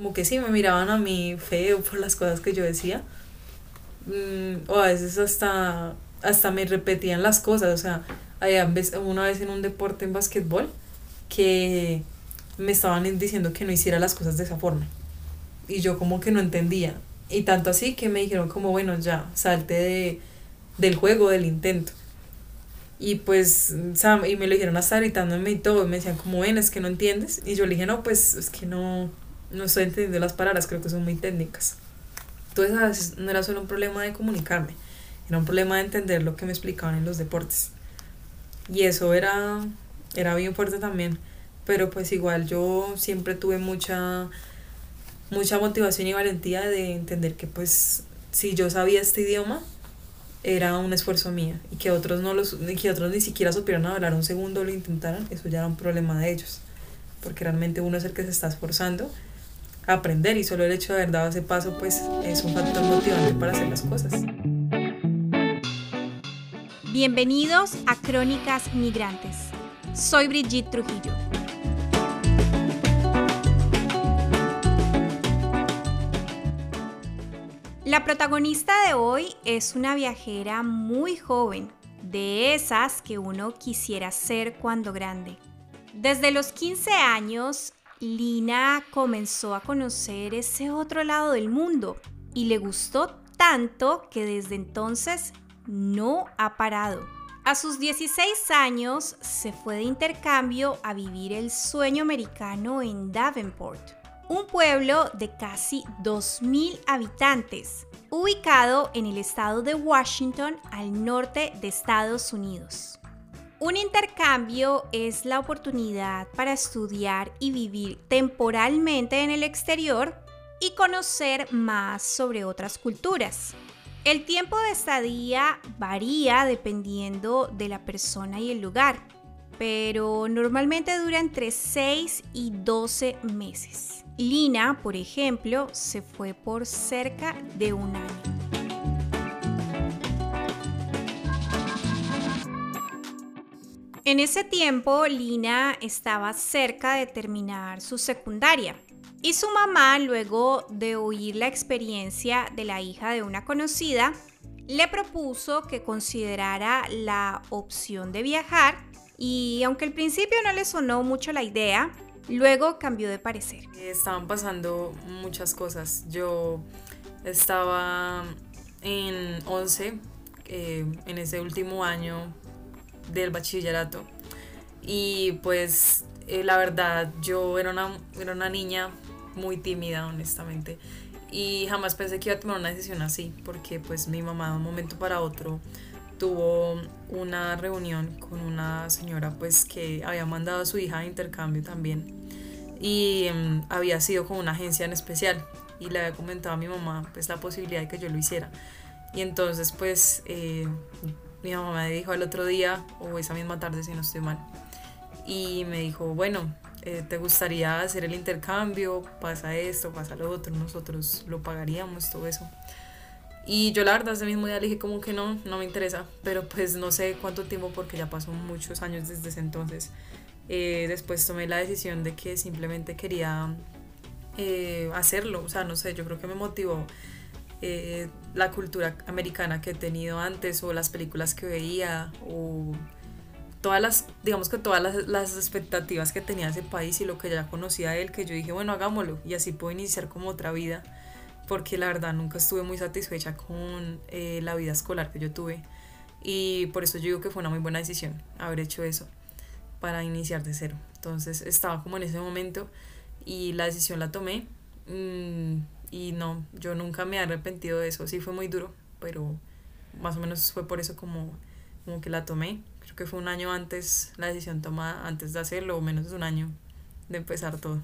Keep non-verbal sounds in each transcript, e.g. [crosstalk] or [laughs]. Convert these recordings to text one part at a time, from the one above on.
como que sí me miraban a mí feo por las cosas que yo decía. Mm, o a veces hasta, hasta me repetían las cosas, o sea, había una vez en un deporte en básquetbol que me estaban diciendo que no hiciera las cosas de esa forma. Y yo como que no entendía. Y tanto así que me dijeron como, bueno, ya, salte de, del juego, del intento. Y pues, y me lo dijeron hasta gritándome y todo, me decían como, ven, es que no entiendes. Y yo le dije, no, pues es que no, no estoy entendiendo las palabras, creo que son muy técnicas. Entonces, no era solo un problema de comunicarme, era un problema de entender lo que me explicaban en los deportes. Y eso era, era bien fuerte también. Pero pues igual yo siempre tuve mucha mucha motivación y valentía de entender que pues si yo sabía este idioma era un esfuerzo mío y que otros no los que otros ni siquiera supieran hablar un segundo lo intentaran eso ya era un problema de ellos porque realmente uno es el que se está esforzando a aprender y solo el hecho de haber dado ese paso pues es un factor motivante para hacer las cosas. Bienvenidos a Crónicas Migrantes. Soy Brigitte Trujillo. La protagonista de hoy es una viajera muy joven, de esas que uno quisiera ser cuando grande. Desde los 15 años, Lina comenzó a conocer ese otro lado del mundo y le gustó tanto que desde entonces no ha parado. A sus 16 años se fue de intercambio a vivir el sueño americano en Davenport un pueblo de casi 2.000 habitantes, ubicado en el estado de Washington al norte de Estados Unidos. Un intercambio es la oportunidad para estudiar y vivir temporalmente en el exterior y conocer más sobre otras culturas. El tiempo de estadía varía dependiendo de la persona y el lugar, pero normalmente dura entre 6 y 12 meses. Lina, por ejemplo, se fue por cerca de un año. En ese tiempo, Lina estaba cerca de terminar su secundaria y su mamá, luego de oír la experiencia de la hija de una conocida, le propuso que considerara la opción de viajar y aunque al principio no le sonó mucho la idea, Luego cambió de parecer. Estaban pasando muchas cosas. Yo estaba en 11, eh, en ese último año del bachillerato. Y pues eh, la verdad, yo era una, era una niña muy tímida, honestamente. Y jamás pensé que iba a tomar una decisión así, porque pues mi mamá de un momento para otro tuvo una reunión con una señora pues que había mandado a su hija de intercambio también y em, había sido con una agencia en especial y le había comentado a mi mamá pues la posibilidad de que yo lo hiciera y entonces pues eh, mi mamá me dijo el otro día o esa misma tarde si no estoy mal y me dijo bueno eh, te gustaría hacer el intercambio pasa esto pasa lo otro nosotros lo pagaríamos todo eso y yo la verdad ese mismo día dije como que no no me interesa pero pues no sé cuánto tiempo porque ya pasó muchos años desde ese entonces. Eh, después tomé la decisión de que simplemente quería eh, hacerlo, o sea, no sé, yo creo que me motivó eh, la cultura americana que he tenido antes o las películas que veía o todas las, digamos que todas las, las expectativas que tenía ese país y lo que ya conocía de él, que yo dije, bueno, hagámoslo y así puedo iniciar como otra vida, porque la verdad nunca estuve muy satisfecha con la vida escolar que yo tuve y por eso yo digo que fue una muy buena decisión haber hecho eso para iniciar de cero. Entonces estaba como en ese momento y la decisión la tomé mm, y no, yo nunca me he arrepentido de eso. Sí fue muy duro, pero más o menos fue por eso como, como que la tomé. Creo que fue un año antes la decisión tomada, antes de hacerlo, o menos de un año de empezar todo.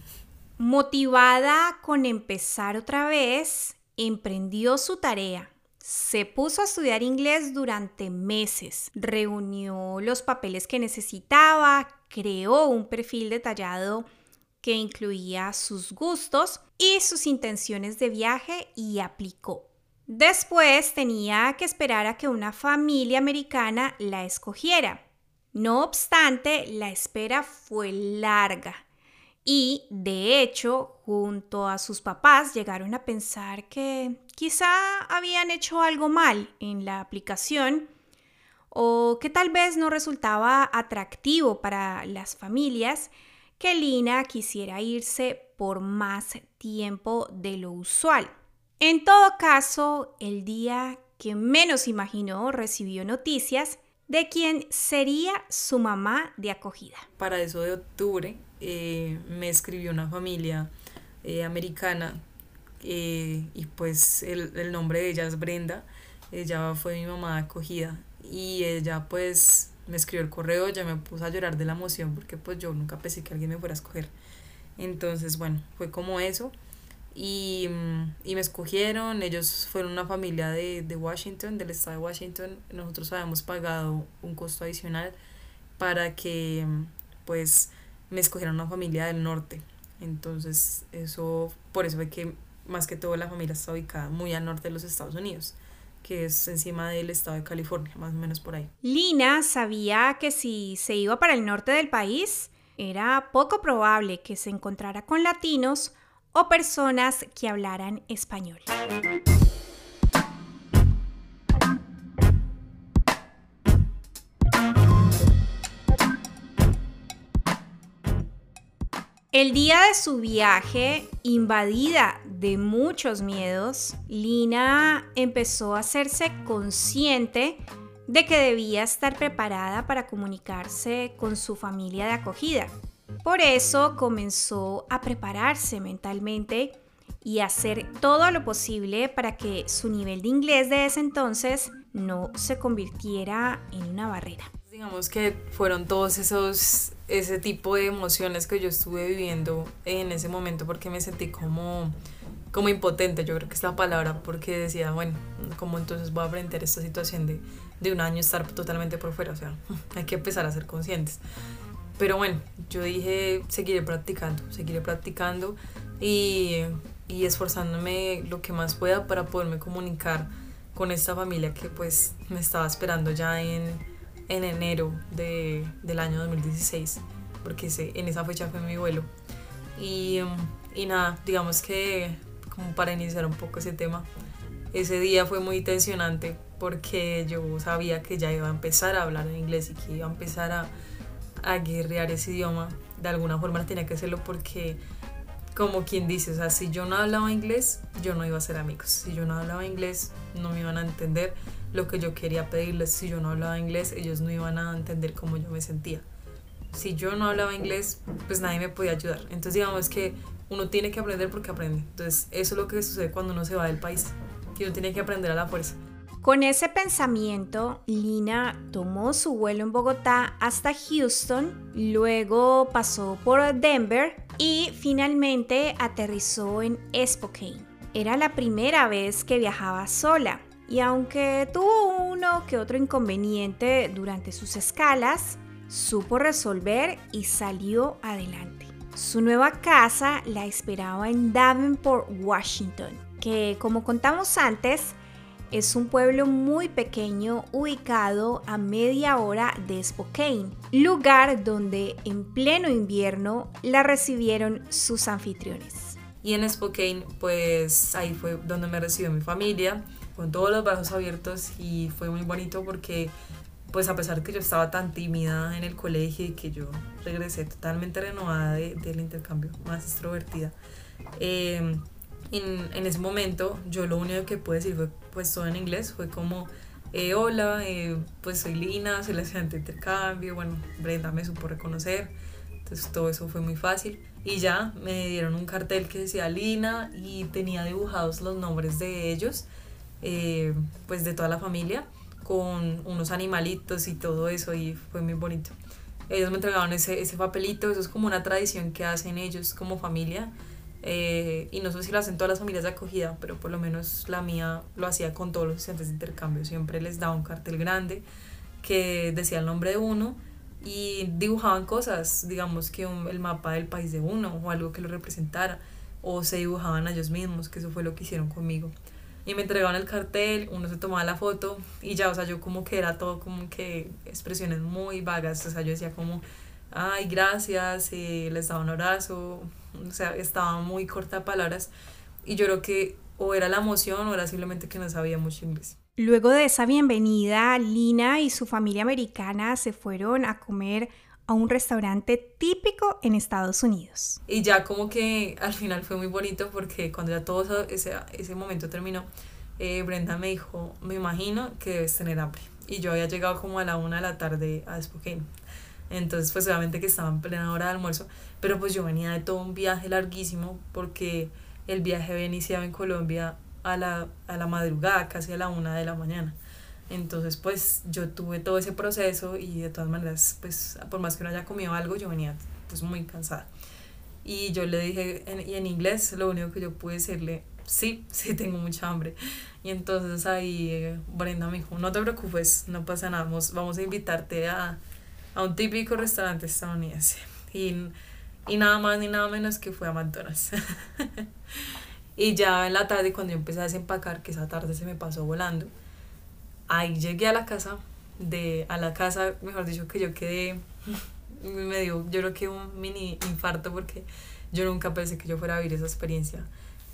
Motivada con empezar otra vez, emprendió su tarea se puso a estudiar inglés durante meses, reunió los papeles que necesitaba, creó un perfil detallado que incluía sus gustos y sus intenciones de viaje y aplicó. Después tenía que esperar a que una familia americana la escogiera. No obstante, la espera fue larga y de hecho junto a sus papás llegaron a pensar que quizá habían hecho algo mal en la aplicación o que tal vez no resultaba atractivo para las familias que Lina quisiera irse por más tiempo de lo usual. En todo caso, el día que menos imaginó recibió noticias de quién sería su mamá de acogida. Para eso de octubre eh, me escribió una familia eh, americana eh, y pues el, el, nombre de ella es Brenda. Ella fue mi mamá de acogida y ella pues me escribió el correo, ya me puse a llorar de la emoción porque pues yo nunca pensé que alguien me fuera a escoger. Entonces bueno, fue como eso. Y, y, me escogieron, ellos fueron una familia de, de, Washington, del estado de Washington, nosotros habíamos pagado un costo adicional para que pues me escogieron una familia del norte, entonces eso, por eso fue que más que todo la familia está ubicada muy al norte de los Estados Unidos que es encima del estado de California, más o menos por ahí. Lina sabía que si se iba para el norte del país, era poco probable que se encontrara con latinos o personas que hablaran español. El día de su viaje, invadida de muchos miedos, Lina empezó a hacerse consciente de que debía estar preparada para comunicarse con su familia de acogida. Por eso comenzó a prepararse mentalmente y hacer todo lo posible para que su nivel de inglés de ese entonces no se convirtiera en una barrera. Digamos que fueron todos esos ese tipo de emociones que yo estuve viviendo en ese momento porque me sentí como como impotente, yo creo que es la palabra, porque decía, bueno, ¿cómo entonces voy a enfrentar esta situación de, de un año estar totalmente por fuera? O sea, [laughs] hay que empezar a ser conscientes. Pero bueno, yo dije, seguiré practicando, seguiré practicando y, y esforzándome lo que más pueda para poderme comunicar con esta familia que pues me estaba esperando ya en, en enero de, del año 2016, porque ese, en esa fecha fue mi vuelo. Y, y nada, digamos que como para iniciar un poco ese tema, ese día fue muy tensionante porque yo sabía que ya iba a empezar a hablar en inglés y que iba a empezar a a guerrear ese idioma, de alguna forma tenía que hacerlo porque, como quien dice, o sea, si yo no hablaba inglés, yo no iba a ser amigos. Si yo no hablaba inglés, no me iban a entender lo que yo quería pedirles. Si yo no hablaba inglés, ellos no iban a entender cómo yo me sentía. Si yo no hablaba inglés, pues nadie me podía ayudar. Entonces, digamos que uno tiene que aprender porque aprende. Entonces, eso es lo que sucede cuando uno se va del país, que uno tiene que aprender a la fuerza. Con ese pensamiento, Lina tomó su vuelo en Bogotá hasta Houston, luego pasó por Denver y finalmente aterrizó en Spokane. Era la primera vez que viajaba sola y aunque tuvo uno que otro inconveniente durante sus escalas, supo resolver y salió adelante. Su nueva casa la esperaba en Davenport, Washington, que como contamos antes, es un pueblo muy pequeño ubicado a media hora de Spokane, lugar donde en pleno invierno la recibieron sus anfitriones. Y en Spokane, pues ahí fue donde me recibió mi familia, con todos los brazos abiertos y fue muy bonito porque pues a pesar que yo estaba tan tímida en el colegio y que yo regresé totalmente renovada del intercambio, más extrovertida, eh, en, en, ese momento yo lo único que pude decir fue pues todo en inglés, fue como eh, hola, eh, pues soy Lina, soy la estudiante de intercambio, bueno, Brenda me supo reconocer, entonces todo eso fue muy fácil y ya me dieron un cartel que decía Lina y tenía dibujados los nombres de ellos, eh, pues de toda la familia, con unos animalitos y todo eso y fue muy bonito. Ellos me entregaron ese, ese papelito, eso es como una tradición que hacen ellos como familia eh, y no sé si lo hacen todas las familias de acogida, pero por lo menos la mía lo hacía con todos los estudiantes de intercambio. Siempre les daba un cartel grande que decía el nombre de uno y dibujaban cosas, digamos que el mapa del país de uno o algo que lo representara, o se dibujaban a ellos mismos, que eso fue lo que hicieron conmigo. Y me entregaban el cartel, uno se tomaba la foto y ya, o sea, yo como que era todo como que expresiones muy vagas, o sea, yo decía como ay, gracias, y les daba un abrazo, o sea, estaba muy corta palabras y yo creo que o era la emoción o era simplemente que no sabía mucho inglés. Luego de esa bienvenida, Lina y su familia americana se fueron a comer a un restaurante típico en Estados Unidos. Y ya como que al final fue muy bonito porque cuando ya todo ese, ese momento terminó, eh, Brenda me dijo, me imagino que debes tener hambre. Y yo había llegado como a la una de la tarde a Spokane. Entonces pues obviamente que estaba en plena hora de almuerzo, pero pues yo venía de todo un viaje larguísimo porque el viaje había iniciado en Colombia a la, a la madrugada, casi a la una de la mañana. Entonces, pues yo tuve todo ese proceso y de todas maneras, pues por más que no haya comido algo, yo venía pues muy cansada. Y yo le dije, en, y en inglés, lo único que yo pude decirle, sí, sí tengo mucha hambre. Y entonces ahí eh, Brenda me dijo, no te preocupes, no pasa nada, vamos, vamos a invitarte a, a un típico restaurante estadounidense. Y, y nada más ni nada menos que fue a McDonald's. [laughs] y ya en la tarde, cuando yo empecé a desempacar, que esa tarde se me pasó volando, ahí llegué a la casa, de, a la casa, mejor dicho, que yo quedé, [laughs] me dio, yo creo que un mini infarto porque yo nunca pensé que yo fuera a vivir esa experiencia,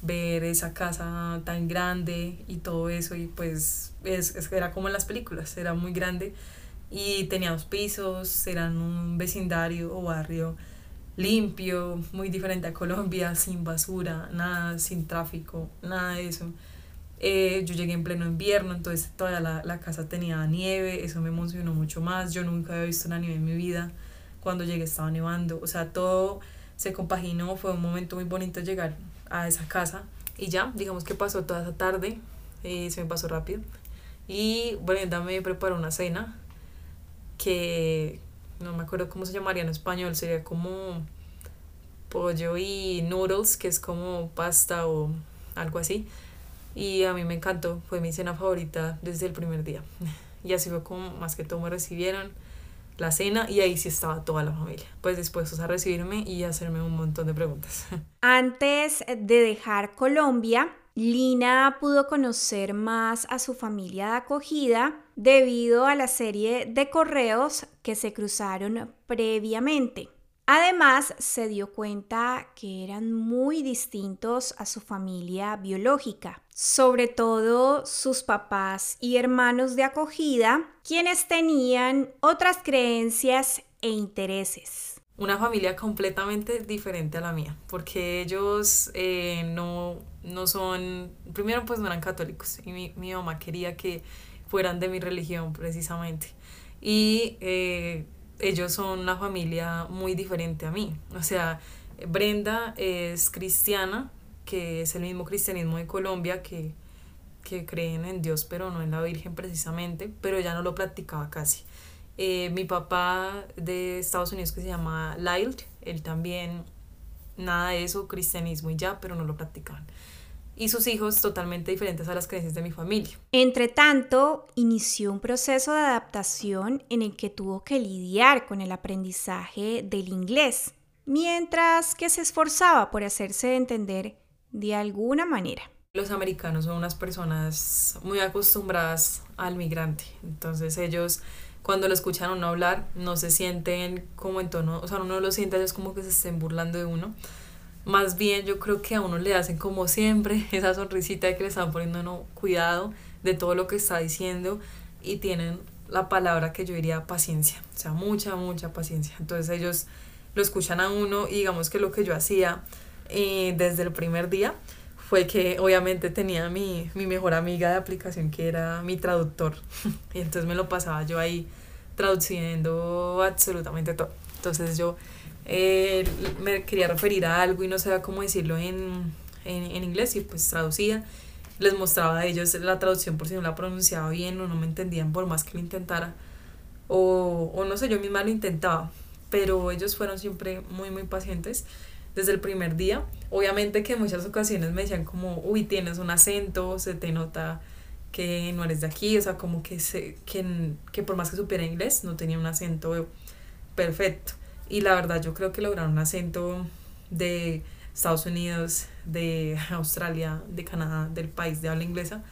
ver esa casa tan grande y todo eso y pues es, era como en las películas, era muy grande y tenía dos pisos, eran un vecindario o barrio limpio, muy diferente a Colombia, sin basura, nada, sin tráfico, nada de eso. Eh, yo llegué en pleno invierno, entonces toda la, la, casa tenía nieve, eso me emocionó mucho más. Yo nunca había visto una nieve en mi vida. Cuando llegué estaba nevando, o sea, todo se compaginó, fue un momento muy bonito llegar a esa casa. Y ya, digamos que pasó toda esa tarde, eh, se me pasó rápido. Y Brenda me preparó una cena que no me acuerdo cómo se llamaría en español, sería como pollo y noodles, que es como pasta o algo así y a mí me encantó, fue mi cena favorita desde el primer día. [laughs] Y así fue como más que todo me recibieron la cena y ahí sí estaba toda la familia, pues dispuestos a recibirme y hacerme un montón de preguntas. [laughs] Antes de dejar Colombia, Lina pudo conocer más a su familia de acogida debido a la serie de correos que se cruzaron previamente. Además, se dio cuenta que eran muy distintos a su familia biológica, sobre todo sus papás y hermanos de acogida, quienes tenían otras creencias e intereses. Una familia completamente diferente a la mía, porque ellos eh, no, no son, primero pues no eran católicos y mi, mi mamá quería que fueran de mi religión precisamente. Y eh, ellos son una familia muy diferente a mí. O sea, Brenda es cristiana, que es el mismo cristianismo de Colombia, que, que creen en Dios, pero no en la Virgen precisamente, pero ella no lo practicaba casi. Eh, mi papá de Estados Unidos, que se llama Lyle, él también, nada de eso, cristianismo y ya, pero no lo practicaban y sus hijos totalmente diferentes a las creencias de mi familia. Entre tanto, inició un proceso de adaptación en el que tuvo que lidiar con el aprendizaje del inglés, mientras que se esforzaba por hacerse entender de alguna manera. Los americanos son unas personas muy acostumbradas al migrante, entonces ellos cuando lo escuchan a uno hablar no se sienten como en tono, o sea, uno lo siente ellos como que se estén burlando de uno, más bien yo creo que a uno le hacen como siempre [laughs] esa sonrisita de que le están poniendo cuidado de todo lo que está diciendo y tienen la palabra que yo diría paciencia, o sea, mucha, mucha paciencia. Entonces ellos lo escuchan a uno y digamos que lo que yo hacía eh, desde el primer día fue que obviamente tenía mi, mi mejor amiga de aplicación que era mi traductor [laughs] y entonces me lo pasaba yo ahí traduciendo absolutamente todo. Entonces yo eh, me quería referir a algo y no sabía cómo decirlo en, en, en, inglés y pues traducía. Les mostraba a ellos la traducción por si no la pronunciaba bien o no me entendían por más que lo intentara. O, o no sé, yo misma lo intentaba. Pero ellos fueron siempre muy, muy pacientes desde el primer día. Obviamente que en muchas ocasiones me decían como, uy, tienes un acento, se te nota que no eres de aquí, o sea, como que, se, que, que por más que supiera inglés, no tenía un acento perfecto. Y la verdad yo creo que lograr un acento de Estados Unidos, de [laughs] Australia, de Canadá, del país de habla inglesa,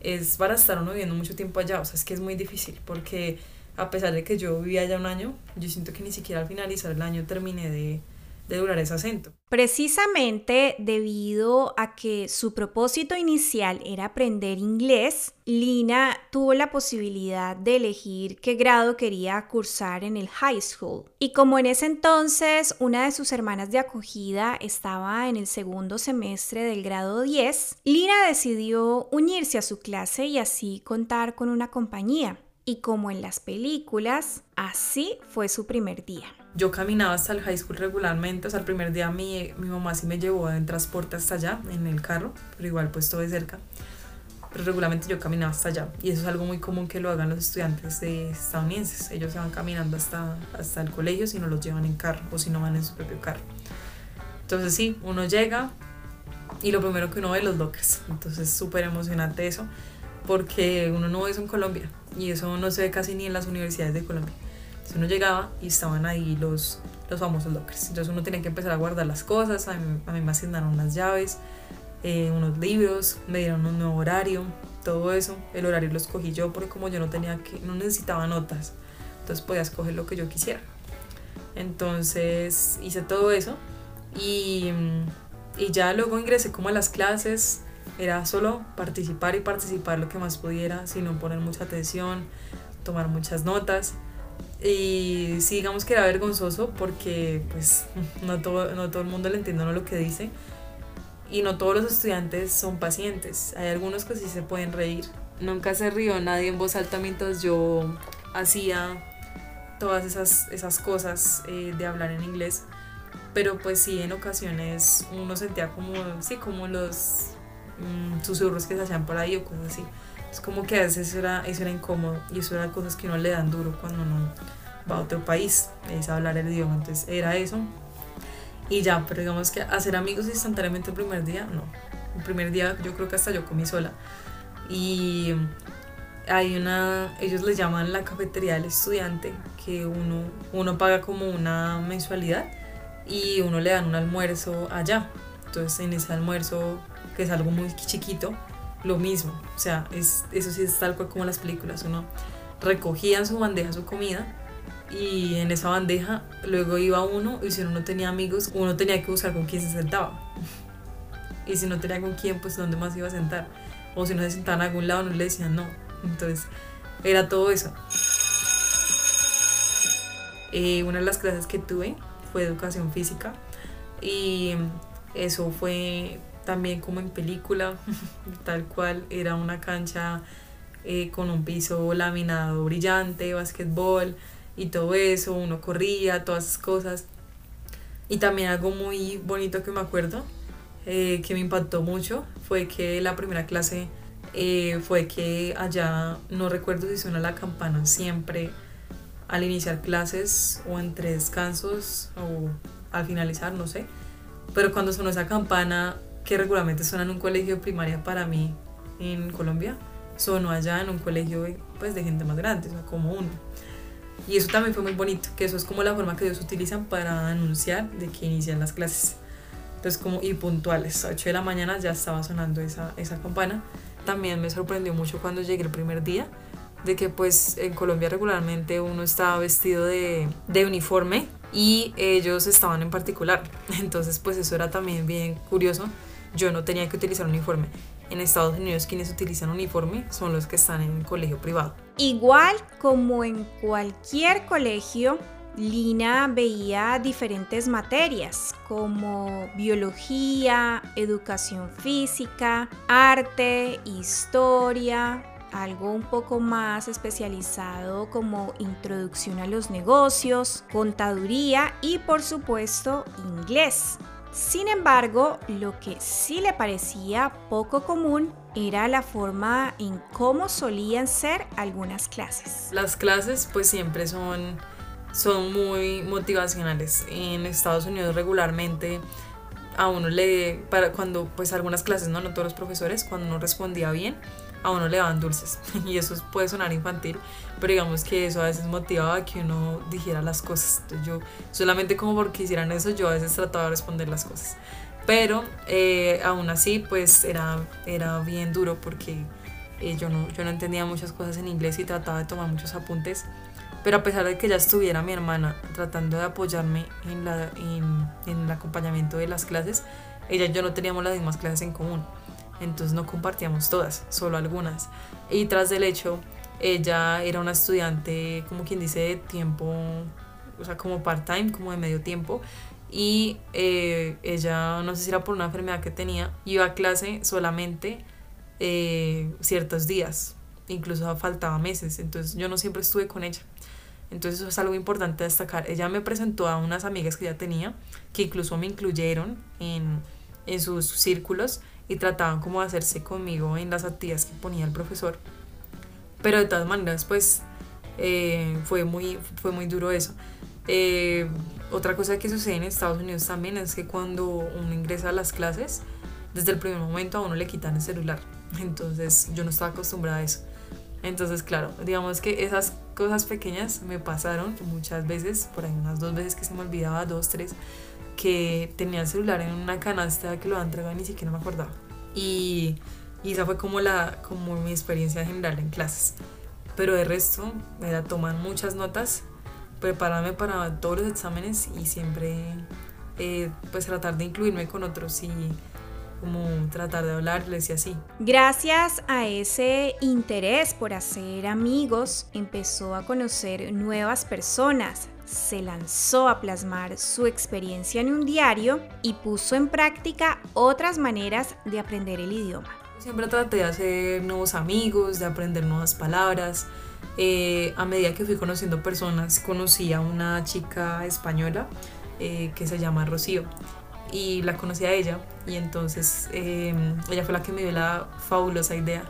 es para estar uno viviendo mucho tiempo allá. O sea, es que es muy difícil porque a pesar de que yo vivía allá un año, yo siento que ni siquiera al finalizar el año terminé de, de durar ese acento. Precisamente debido a que su propósito inicial era aprender inglés, Lina tuvo la posibilidad de elegir qué grado quería cursar en el high school. Y como en ese entonces una de sus hermanas de acogida estaba en el segundo semestre del grado 10, Lina decidió unirse a su clase y así contar con una compañía. Y como en las películas, así fue su primer día yo caminaba hasta el high school regularmente, o sea, el primer día mi, mi mamá sí me llevó en transporte hasta allá, en el carro, pero igual pues todo de cerca. Pero regularmente yo caminaba hasta allá y eso es algo muy común que lo hagan los estudiantes de estadounidenses. Ellos se van caminando hasta, hasta el colegio si no los llevan en carro o si no van en su propio carro. Entonces sí, uno llega y lo primero que uno ve los lockers. Entonces súper emocionante eso porque uno no ve eso en Colombia y eso no se ve casi ni en las universidades de Colombia. Entonces uno llegaba y estaban ahí los, los famosos lockers. Entonces uno tenía que empezar a guardar las cosas. A mí, a mí me asignaron unas llaves, eh, unos libros, me dieron un nuevo horario, todo eso. El horario lo escogí yo porque como yo no tenía que, no necesitaba notas, entonces podía escoger lo que yo quisiera. Entonces hice todo eso y, y ya luego ingresé como a las clases. Era solo participar y participar lo que más pudiera, sin poner mucha atención, tomar muchas notas. Y sí, digamos que era vergonzoso porque pues [laughs] no todo, no todo el mundo le entiende lo que dice y no todos los estudiantes son pacientes. Hay algunos que sí se pueden reír. Nunca se rió nadie en voz alta mientras yo hacía todas esas, esas cosas eh, de hablar en inglés. Pero pues sí, en ocasiones uno sentía como, sí, como los mm, susurros que se hacían por ahí o cosas así. Es como que a veces era, eso era incómodo y eso eran cosas que no le dan duro cuando uno va a otro país, es hablar el idioma. Entonces era eso. Y ya, pero digamos que hacer amigos instantáneamente el primer día, no. El primer día yo creo que hasta yo comí sola. Y hay una, ellos le llaman la cafetería del estudiante, que uno, uno paga como una mensualidad y uno le dan un almuerzo allá. Entonces en ese almuerzo, que es algo muy chiquito, lo mismo. O sea, es, eso sí es tal cual como las películas. Uno recogía en su bandeja su comida y en esa bandeja luego iba uno y si uno no tenía amigos, uno tenía que buscar con quién se sentaba. [laughs] Y si no tenía con quién, pues dónde más iba a sentar. O si no se sentaba en algún lado, no le decían no. Entonces, era todo eso. Eh, una de las clases que tuve fue educación física y eso fue también como en película, [laughs] tal cual era una cancha eh, con un piso laminado brillante, basquetbol y todo eso, uno corría, todas esas cosas. Y también algo muy bonito que me acuerdo, eh, que me impactó mucho, fue que la primera clase eh, fue que allá, no recuerdo si suena la campana siempre al iniciar clases o entre descansos o al finalizar, no sé. Pero cuando sonó esa campana, que regularmente suena en un colegio de primaria para mí en Colombia, sonó allá en un colegio pues, de gente más grande, o sea, como uno. Y eso también fue muy bonito, que eso es como la forma que ellos utilizan para anunciar de que inician las clases. Entonces, como y puntuales, a 8 de la mañana ya estaba sonando esa, esa campana. También me sorprendió mucho cuando llegué el primer día, de que pues en Colombia regularmente uno estaba vestido de, de uniforme y ellos estaban en particular. [laughs] Entonces, pues eso era también bien curioso yo no tenía que utilizar uniforme. En Estados Unidos quienes utilizan uniforme son los que están en el colegio privado. Igual como en cualquier colegio, Lina veía diferentes materias como biología, educación física, arte, historia, algo un poco más especializado como introducción a los negocios, contaduría y por supuesto inglés. Sin embargo, lo que sí le parecía poco común era la forma en cómo solían ser algunas clases. Las clases pues siempre son, son muy motivacionales. En Estados Unidos regularmente a uno le, para cuando pues algunas clases, no, no todos los profesores, cuando uno respondía bien, a uno le daban dulces [laughs] y eso puede sonar infantil, pero digamos que eso a veces motivaba a que uno dijera las cosas. Entonces yo solamente como porque hicieran eso yo a veces trataba de responder las cosas. Pero eh, aún así pues era, era bien duro porque eh, yo, no, yo no entendía muchas cosas en inglés y trataba de tomar muchos apuntes. Pero a pesar de que ya estuviera mi hermana tratando de apoyarme en, la, en, en el acompañamiento de las clases, ella y yo no teníamos las mismas clases en común. Entonces no compartíamos todas, solo algunas. Y tras del hecho, ella era una estudiante, como quien dice, de tiempo, o sea, como part-time, como de medio tiempo. Y eh, ella, no sé si era por una enfermedad que tenía, iba a clase solamente eh, ciertos días, incluso faltaba meses. Entonces yo no siempre estuve con ella. Entonces eso es algo importante destacar. Ella me presentó a unas amigas que ya tenía, que incluso me incluyeron en, en sus círculos y trataban como de hacerse conmigo en las actividades que ponía el profesor. Pero de todas maneras, pues eh, fue, muy, fue muy duro eso. Eh, otra cosa que sucede en Estados Unidos también es que cuando uno ingresa a las clases, desde el primer momento a uno le quitan el celular. [laughs] Entonces yo no estaba acostumbrada a eso. Entonces, claro, digamos que esas cosas pequeñas me pasaron muchas veces, por ahí unas dos veces que se me olvidaba, dos, tres, que tenía el celular en una canasta que lo han entregado ni siquiera me acordaba. Y, y, esa fue como, la, como mi experiencia general en clases. Pero de resto, era tomar muchas notas, prepararme para todos los exámenes y siempre eh, pues tratar de incluirme con otros y como tratar de hablarles y así. Gracias a ese interés por hacer amigos, empezó a conocer nuevas personas, se lanzó a plasmar su experiencia en un diario y puso en práctica otras maneras de aprender el idioma. Siempre traté de hacer nuevos amigos, de aprender nuevas palabras. Eh, a medida que fui conociendo personas, conocí a una chica española eh, que se llama Rocío y la conocí a ella y entonces em, ella fue la que me dio la fabulosa idea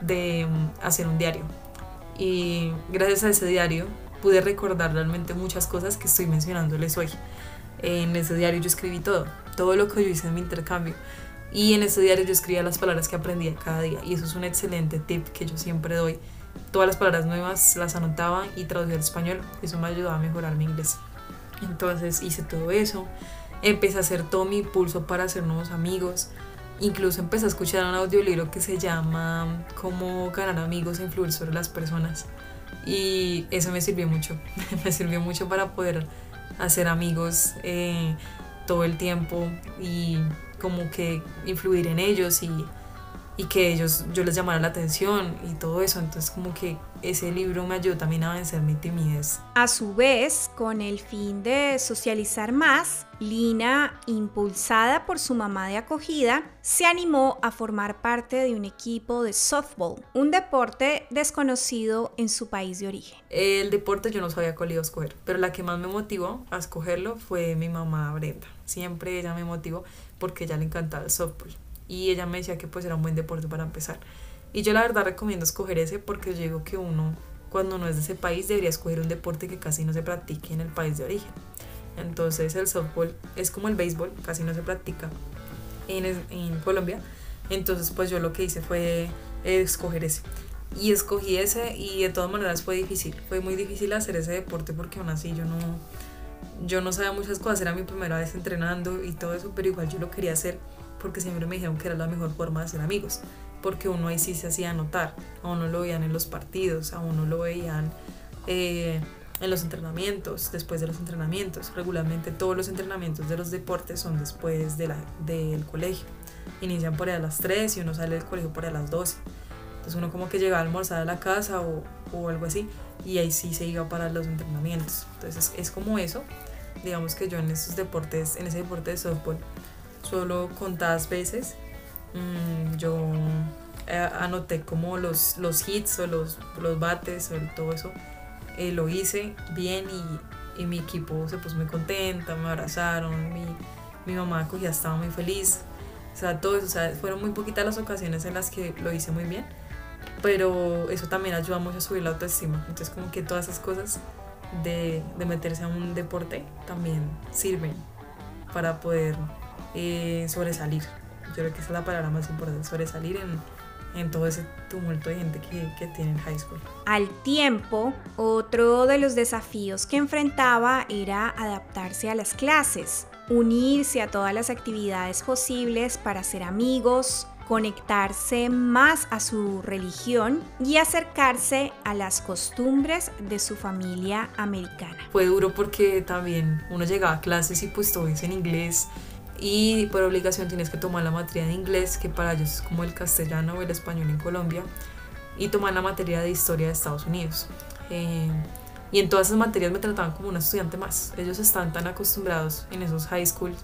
de em, hacer un diario. Y gracias a ese diario pude recordar realmente muchas cosas que estoy mencionándoles hoy. En ese diario yo escribí todo, todo lo que yo hice en mi intercambio. Y en ese diario yo escribía las palabras que aprendía cada día. Y eso es un excelente tip que yo siempre doy. Todas las palabras nuevas las anotaba y traducía al español. Eso me ayudaba a mejorar mi inglés. Entonces hice todo eso empecé a hacer todo mi impulso para hacer nuevos amigos. Incluso empecé a escuchar un audiolibro que se llama Cómo ganar amigos e influir sobre las personas. Y eso me sirvió mucho. [laughs] me sirvió mucho para poder hacer amigos eh, todo el tiempo y como que influir en ellos y y que ellos, yo les llamara la atención y todo eso. Entonces como que ese libro me ayudó también a vencer mi timidez. A su vez, con el fin de socializar más, Lina, impulsada por su mamá de acogida, se animó a formar parte de un equipo de softball, un deporte desconocido en su país de origen. El deporte yo no sabía cuál iba a escoger, pero la que más me motivó a escogerlo fue mi mamá Brenda. Siempre ella me motivó porque ella le encantaba el softball y ella me decía que pues era un buen deporte para empezar. Y yo la verdad recomiendo escoger ese porque yo digo que uno cuando no es de ese país debería escoger un deporte que casi no se practique en el país de origen. Entonces el softball es como el béisbol, casi no se practica en, en Colombia. Entonces pues yo lo que hice fue escoger ese. Y escogí ese y de todas maneras fue difícil. Fue muy difícil hacer ese deporte porque aún así yo no, yo no sabía muchas cosas. Era mi primera vez entrenando y todo eso, pero igual yo lo quería hacer porque siempre me dijeron que era la mejor forma de ser amigos, porque uno ahí sí se hacía notar, a uno lo veían en los partidos, a uno lo veían eh, en los entrenamientos, después de los entrenamientos. Regularmente todos los entrenamientos de los deportes son después de la, del colegio. Inician por ahí a las 3 y uno sale del colegio por ahí a las 12. Entonces uno como que llega a almorzar a la casa o, o algo así y ahí sí se iba para los entrenamientos. Entonces es, es como eso. Digamos que yo en esos deportes, en ese deporte de softball, solo contadas veces. Mm, yo eh, anoté como los, los hits o los, los bates o todo eso. Eh, lo hice bien y, y, mi equipo se puso muy contenta, me abrazaron, mi, mi mamá acogía, estaba muy feliz. O sea, todo eso, o sea, fueron muy poquitas las ocasiones en las que lo hice muy bien, pero eso también ayuda mucho a subir la autoestima. Entonces, como que todas esas cosas de, de meterse a un deporte también sirven para poder eh, sobresalir. Yo creo que esa es la palabra más importante, sobresalir en, en todo ese tumulto de gente que, que tiene en high school. Al tiempo, otro de los desafíos que enfrentaba era adaptarse a las clases, unirse a todas las actividades posibles para ser amigos, conectarse más a su religión y acercarse a las costumbres de su familia americana. Fue duro porque también uno llegaba a clases y pues todo es en inglés y por obligación tienes que tomar la materia de inglés, que para ellos es como el castellano o el español en Colombia, y tomar la materia de historia de Estados Unidos. Eh, y en todas esas materias me trataban como un estudiante más. Ellos están tan acostumbrados en esos high schools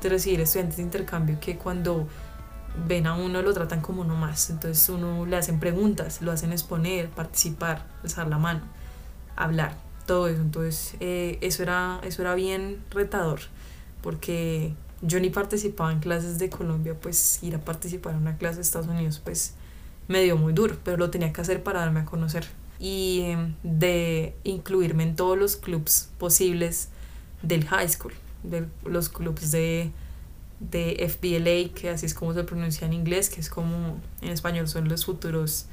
de recibir estudiantes de intercambio que cuando ven a uno lo tratan como uno más. Entonces uno le hacen preguntas, lo hacen exponer, participar, alzar la mano, hablar, todo eso. Entonces eh, eso, era, eso era bien retador porque yo ni participaba en clases de Colombia, pues ir a participar en una clase de Estados Unidos pues me dio muy duro, pero lo tenía que hacer para darme a conocer y em, de incluirme en todos los clubs posibles del high school, de los clubs de, de FBLA, que así es como se pronuncia en inglés, que es como en español son los futuros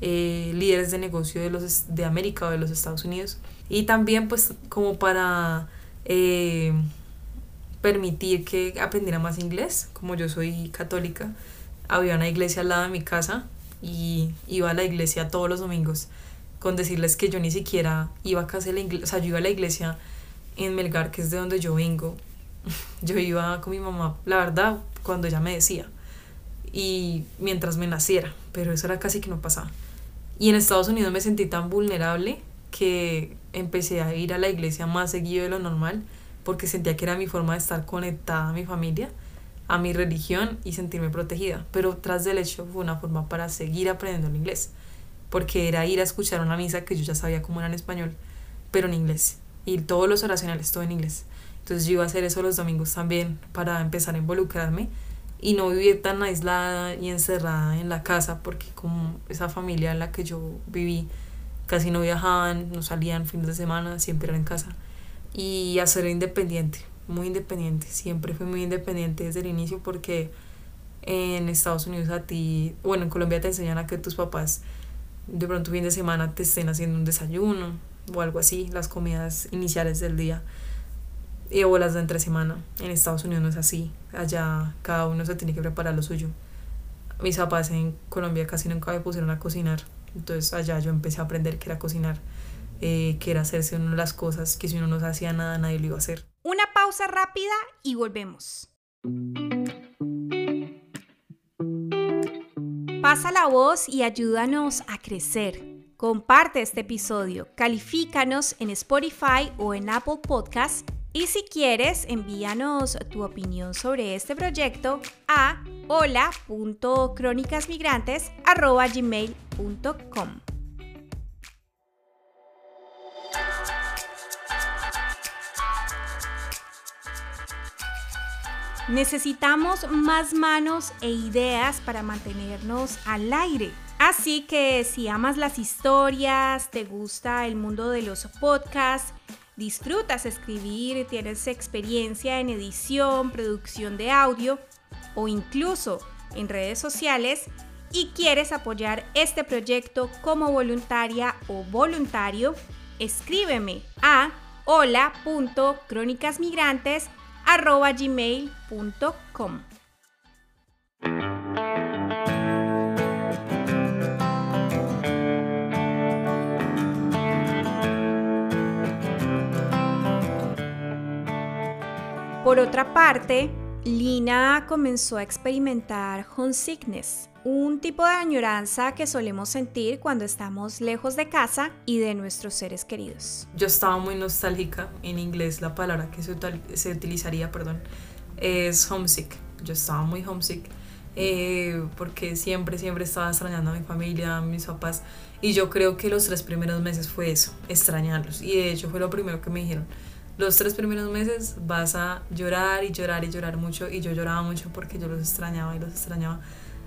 eh, líderes de negocio de, los, de América o de los Estados Unidos. Y también pues como para eh, permitir que aprendiera más inglés, como yo soy católica, había una iglesia al lado de mi casa y iba a la iglesia todos los domingos con decirles que yo ni siquiera iba a casa la iglesia, o sea, yo iba a la iglesia en Melgar, que es de donde yo vengo. [laughs] Yo iba con mi mamá, la verdad, cuando ella me decía, y mientras me naciera, pero eso era casi que no pasaba. Y en Estados Unidos me sentí tan vulnerable que empecé a ir a la iglesia más seguido de lo normal, porque sentía que era mi forma de estar conectada a mi familia, a mi religión y sentirme protegida. Pero tras del hecho fue una forma para seguir aprendiendo el inglés porque era ir a escuchar una misa que yo ya sabía cómo era en español, pero en inglés. Y todos los oracionales, todo en inglés. Entonces yo iba a hacer eso los domingos también para empezar a involucrarme y no vivir tan aislada y encerrada en la casa, porque como esa familia en la que yo viví, casi no viajaban, no salían fines de semana, siempre eran en casa. Y hacer independiente, muy independiente, siempre fui muy independiente desde el inicio porque en Estados Unidos a ti, bueno, en Colombia te enseñan a que tus papás de pronto fin de semana te estén haciendo un desayuno o algo así, las comidas iniciales del día y o las de entre semana. En Estados Unidos no es así, allá cada uno se tiene que preparar lo suyo. Mis papás en Colombia casi nunca me pusieron a cocinar, entonces allá yo empecé a aprender que era cocinar, eh, que era hacerse las cosas que si uno no hacía nada nadie lo iba a hacer. Una pausa rápida y volvemos. Pasa la voz y ayúdanos a crecer. Comparte este episodio, califícanos en Spotify o en Apple Podcasts y si quieres, envíanos tu opinión sobre este proyecto a hola.crónicasmigrantes.gmail.com. Necesitamos más manos e ideas para mantenernos al aire. Así que si amas las historias, te gusta el mundo de los podcasts, disfrutas escribir, tienes experiencia en edición, producción de audio o incluso en redes sociales y quieres apoyar este proyecto como voluntaria o voluntario, escríbeme a hola.crónicasmigrantes.com arroba gmail.com. Por otra parte, Lina comenzó a experimentar homesickness, un tipo de añoranza que solemos sentir cuando estamos lejos de casa y de nuestros seres queridos. Yo estaba muy nostálgica, en inglés la palabra que se, se utilizaría, perdón, es homesick. Yo estaba muy homesick eh, porque siempre, siempre estaba extrañando a mi familia, a mis papás y yo creo que los tres primeros meses fue eso, extrañarlos y de hecho fue lo primero que me dijeron los tres primeros meses vas a llorar y llorar y llorar mucho y yo lloraba mucho porque yo los extrañaba y los extrañaba.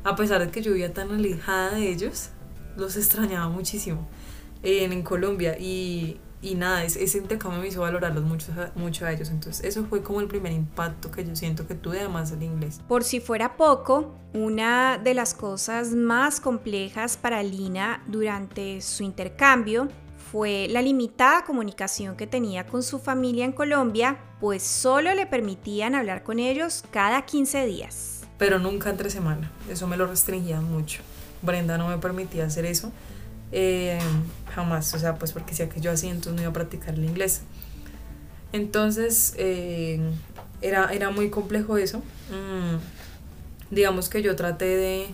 A pesar de que yo vivía tan alejada de ellos, los extrañaba muchísimo en, en Colombia y, y nada, ese, ese intercambio me hizo valorarlos mucho, mucho a ellos. Entonces eso fue como el primer impacto que yo siento que tuve además del inglés. Por si fuera poco, una de las cosas más complejas para Lina durante su intercambio fue la limitada comunicación que tenía con su familia en Colombia, pues solo le permitían hablar con ellos cada 15 días. pero nunca entre semana. Eso me lo restringía mucho. Brenda no me permitía hacer eso. Eh, jamás, o sea, pues porque si que yo hacía, entonces no iba a practicar el inglés. Entonces, eh, era, era muy complejo eso. Mm, digamos que yo traté de,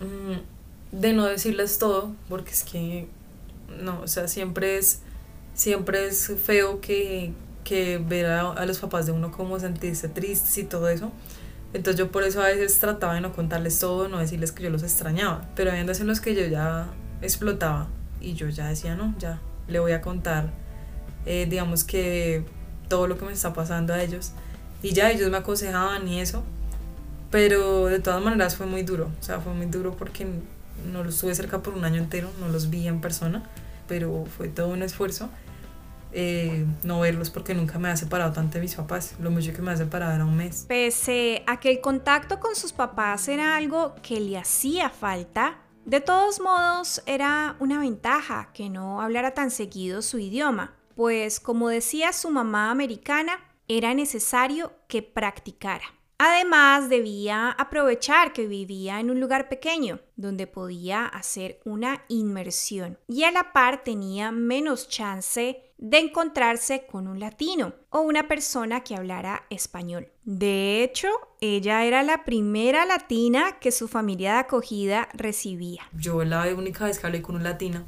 mm, de no decirles todo, porque es que, no, o sea, siempre es, siempre es feo que, que ver a, los papás de uno como sentirse tristes y todo eso. Entonces yo por eso a veces trataba de no contarles todo, no decirles que yo los extrañaba. Pero había en los que yo ya explotaba y yo ya decía, no, ya, le voy a contar, eh, digamos que todo lo que me está pasando a ellos. Y ya ellos me aconsejaban y eso. Pero de todas maneras fue muy duro. O sea, fue muy duro porque no los estuve cerca por un año entero, no los vi en persona. Pero fue todo un esfuerzo. Eh, no verlos porque nunca me ha separado tanto de mis papás. Lo mucho que me ha separado era un mes. Pese a que el contacto con sus papás era algo que le hacía falta, de todos modos era una ventaja que no hablara tan seguido su idioma, pues como decía su mamá americana, era necesario que practicara. Además, debía aprovechar que vivía en un lugar pequeño, donde podía hacer una inmersión y a la par tenía menos chance de encontrarse con un latino o una persona que hablara español. De hecho, ella era la primera latina que su familia de acogida recibía. Yo la única vez que hablé con un latino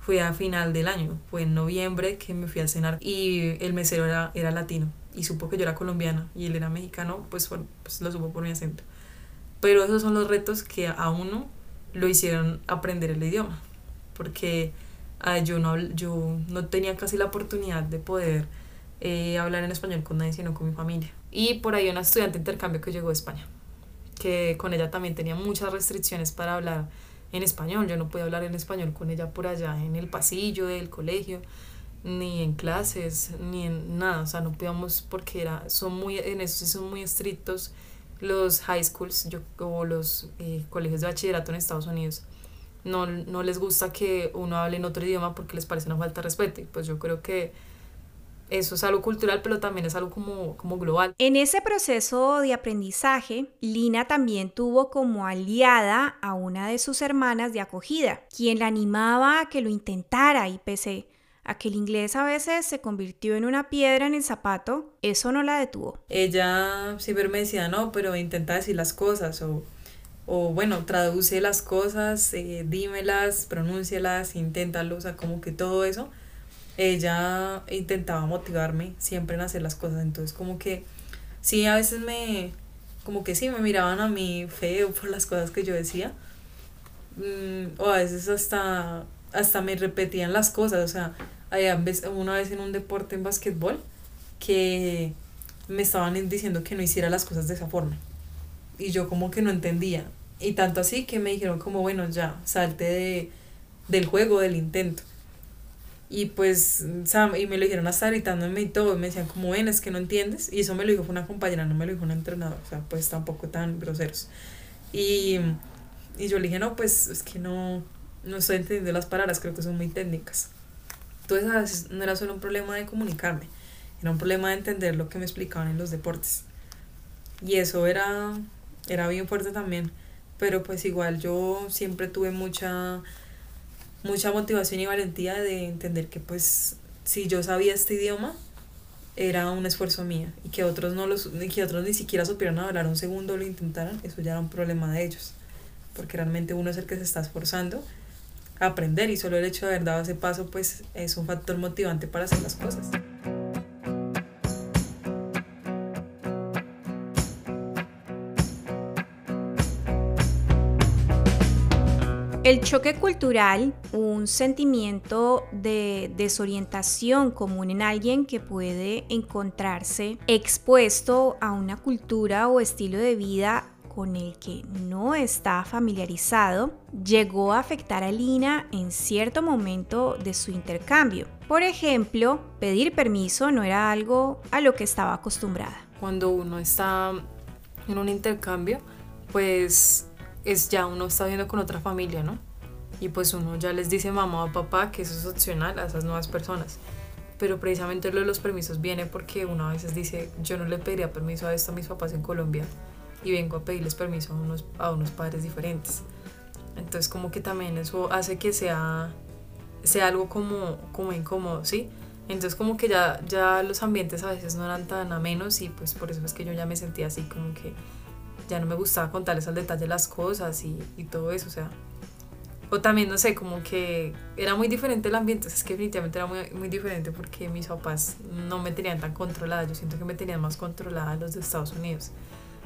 fue a final del año, fue en noviembre que me fui a cenar y el mesero era, era latino y supo que yo era colombiana y él era mexicano, pues, pues lo supo por mi acento. Pero esos son los retos que a uno lo hicieron aprender el idioma, porque ah, yo, no, yo no tenía casi la oportunidad de poder eh, hablar en español con nadie, sino con mi familia. Y por ahí una estudiante de intercambio que llegó de España, que con ella también tenía muchas restricciones para hablar en español. Yo no podía hablar en español con ella por allá en el pasillo del colegio ni en clases, ni en nada, o sea, no podíamos porque era, son muy, en eso sí son muy estrictos los high schools yo, o los eh, colegios de bachillerato en Estados Unidos. No, no les gusta que uno hable en otro idioma porque les parece una falta de respeto. Y pues yo creo que eso es algo cultural, pero también es algo como, como global. En ese proceso de aprendizaje, Lina también tuvo como aliada a una de sus hermanas de acogida, quien la animaba a que lo intentara y pese a que el inglés a veces se convirtió en una piedra en el zapato, eso no la detuvo. Ella siempre me decía, no, pero intenta decir las cosas o, o bueno, traduce las cosas, eh, dímelas, pronúncialas, inténtalo, o sea, como que todo eso. Ella intentaba motivarme siempre en hacer las cosas, entonces como que sí, a veces me, como que sí, me miraban a mí feo por las cosas que yo decía, mm, o a veces hasta hasta me repetían las cosas, o sea, una vez en un deporte en básquetbol que me estaban diciendo que no hiciera las cosas de esa forma. Y yo como que no entendía. Y tanto así que me dijeron como, bueno, ya, salte de, del juego, del intento. Y pues, y me lo dijeron hasta gritándome y todo, me decían como, ven, es que no entiendes. Y eso me lo dijo una compañera, no me lo dijo un entrenador, o sea, pues tampoco tan groseros. Y, y yo le dije, no, pues es que no, no estoy entendiendo las palabras, creo que son muy técnicas. Entonces no era solo un problema de comunicarme, era un problema de entender lo que me explicaban en los deportes. Y eso era, era bien fuerte también, pero pues igual yo siempre tuve mucha, mucha motivación y valentía de entender que pues si yo sabía este idioma, era un esfuerzo mío. Y que otros no los que otros ni siquiera supieran hablar un segundo lo intentaran, eso ya era un problema de ellos, porque realmente uno es el que se está esforzando aprender y solo el hecho de haber dado ese paso pues es un factor motivante para hacer las cosas. El choque cultural, un sentimiento de desorientación común en alguien que puede encontrarse expuesto a una cultura o estilo de vida con el que no está familiarizado llegó a afectar a Lina en cierto momento de su intercambio. Por ejemplo, pedir permiso no era algo a lo que estaba acostumbrada. Cuando uno está en un intercambio, pues es ya uno está viendo con otra familia, ¿no? Y pues uno ya les dice mamá o papá que eso es opcional a esas nuevas personas. Pero precisamente lo de los permisos viene porque uno a veces dice, yo no le pediría permiso a esto a mis papás en Colombia y vengo a pedirles permiso a unos, a unos padres diferentes. Entonces como que también eso hace que sea, sea algo como, como incómodo, ¿sí? Entonces como que ya, ya los ambientes a veces no eran tan amenos y pues por eso es que yo ya me sentía así como que ya no me gustaba contarles al detalle las cosas y, y todo eso, o sea, o también, no sé, como que era muy diferente el ambiente, es que definitivamente era muy, muy diferente porque mis papás no me tenían tan controlada, yo siento que me tenían más controlada los de Estados Unidos.